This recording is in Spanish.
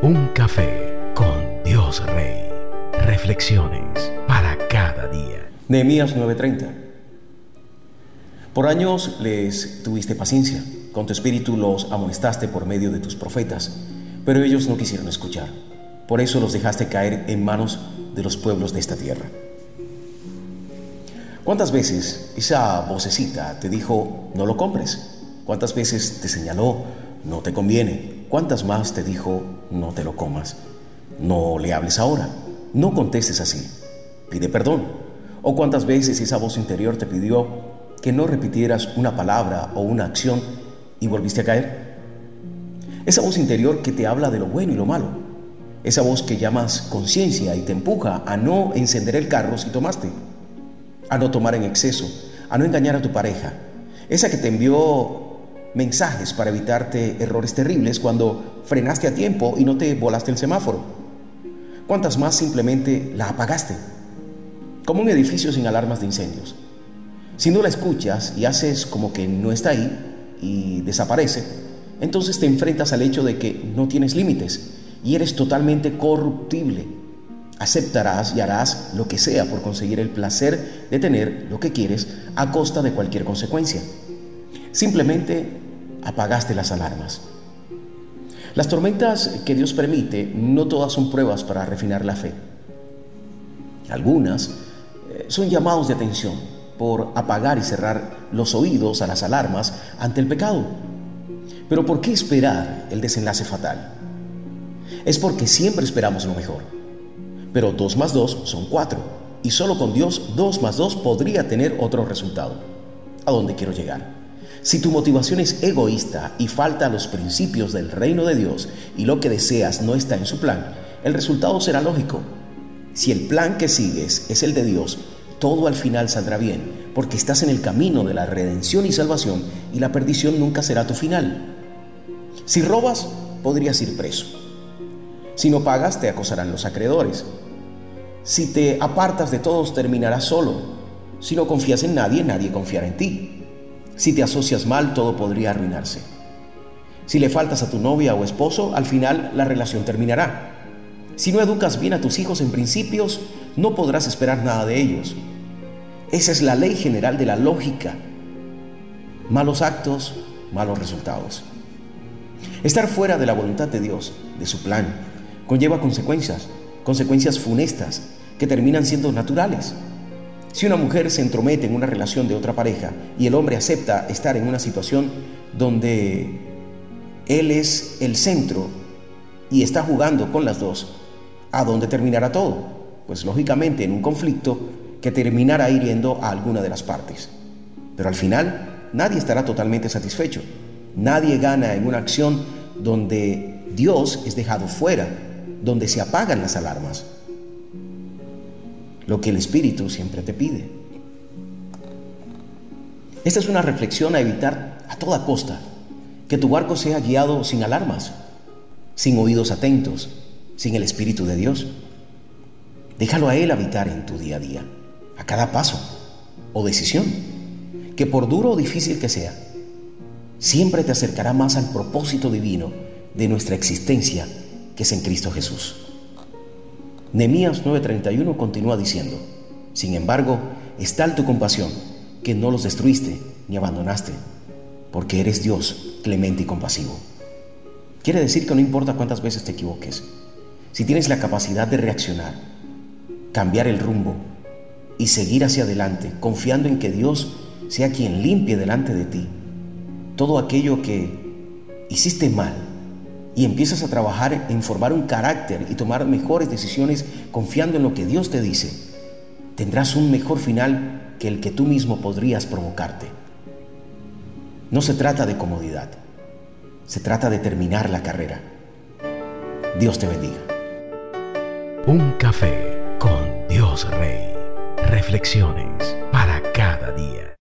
Un café con Dios Rey. Reflexiones para cada día. Nehemías 9:30. Por años les tuviste paciencia, con tu espíritu los amonestaste por medio de tus profetas, pero ellos no quisieron escuchar. Por eso los dejaste caer en manos de los pueblos de esta tierra. ¿Cuántas veces esa vocecita te dijo, no lo compres? ¿Cuántas veces te señaló, no te conviene? ¿Cuántas más te dijo, no te lo comas? No le hables ahora, no contestes así, pide perdón. ¿O cuántas veces esa voz interior te pidió que no repitieras una palabra o una acción y volviste a caer? Esa voz interior que te habla de lo bueno y lo malo. Esa voz que llamas conciencia y te empuja a no encender el carro si tomaste, a no tomar en exceso, a no engañar a tu pareja. Esa que te envió mensajes para evitarte errores terribles cuando frenaste a tiempo y no te volaste el semáforo. ¿Cuántas más simplemente la apagaste? Como un edificio sin alarmas de incendios. Si no la escuchas y haces como que no está ahí y desaparece, entonces te enfrentas al hecho de que no tienes límites y eres totalmente corruptible. Aceptarás y harás lo que sea por conseguir el placer de tener lo que quieres a costa de cualquier consecuencia. Simplemente apagaste las alarmas. Las tormentas que Dios permite no todas son pruebas para refinar la fe. Algunas eh, son llamados de atención por apagar y cerrar los oídos a las alarmas ante el pecado. Pero ¿por qué esperar el desenlace fatal? Es porque siempre esperamos lo mejor. Pero dos más dos son cuatro. Y solo con Dios dos más dos podría tener otro resultado. ¿A dónde quiero llegar? Si tu motivación es egoísta y falta a los principios del reino de Dios y lo que deseas no está en su plan, el resultado será lógico. Si el plan que sigues es el de Dios, todo al final saldrá bien, porque estás en el camino de la redención y salvación y la perdición nunca será tu final. Si robas, podrías ir preso. Si no pagas, te acosarán los acreedores. Si te apartas de todos, terminarás solo. Si no confías en nadie, nadie confiará en ti. Si te asocias mal, todo podría arruinarse. Si le faltas a tu novia o esposo, al final la relación terminará. Si no educas bien a tus hijos en principios, no podrás esperar nada de ellos. Esa es la ley general de la lógica. Malos actos, malos resultados. Estar fuera de la voluntad de Dios, de su plan, conlleva consecuencias, consecuencias funestas que terminan siendo naturales. Si una mujer se entromete en una relación de otra pareja y el hombre acepta estar en una situación donde él es el centro y está jugando con las dos, ¿a dónde terminará todo? Pues lógicamente en un conflicto que terminará hiriendo a alguna de las partes. Pero al final nadie estará totalmente satisfecho. Nadie gana en una acción donde Dios es dejado fuera, donde se apagan las alarmas lo que el Espíritu siempre te pide. Esta es una reflexión a evitar a toda costa, que tu barco sea guiado sin alarmas, sin oídos atentos, sin el Espíritu de Dios. Déjalo a Él habitar en tu día a día, a cada paso o decisión, que por duro o difícil que sea, siempre te acercará más al propósito divino de nuestra existencia que es en Cristo Jesús. Nehemías 9:31 continúa diciendo, Sin embargo, es tal tu compasión que no los destruiste ni abandonaste, porque eres Dios clemente y compasivo. Quiere decir que no importa cuántas veces te equivoques, si tienes la capacidad de reaccionar, cambiar el rumbo y seguir hacia adelante, confiando en que Dios sea quien limpie delante de ti todo aquello que hiciste mal y empiezas a trabajar en formar un carácter y tomar mejores decisiones confiando en lo que Dios te dice, tendrás un mejor final que el que tú mismo podrías provocarte. No se trata de comodidad, se trata de terminar la carrera. Dios te bendiga. Un café con Dios Rey. Reflexiones para cada día.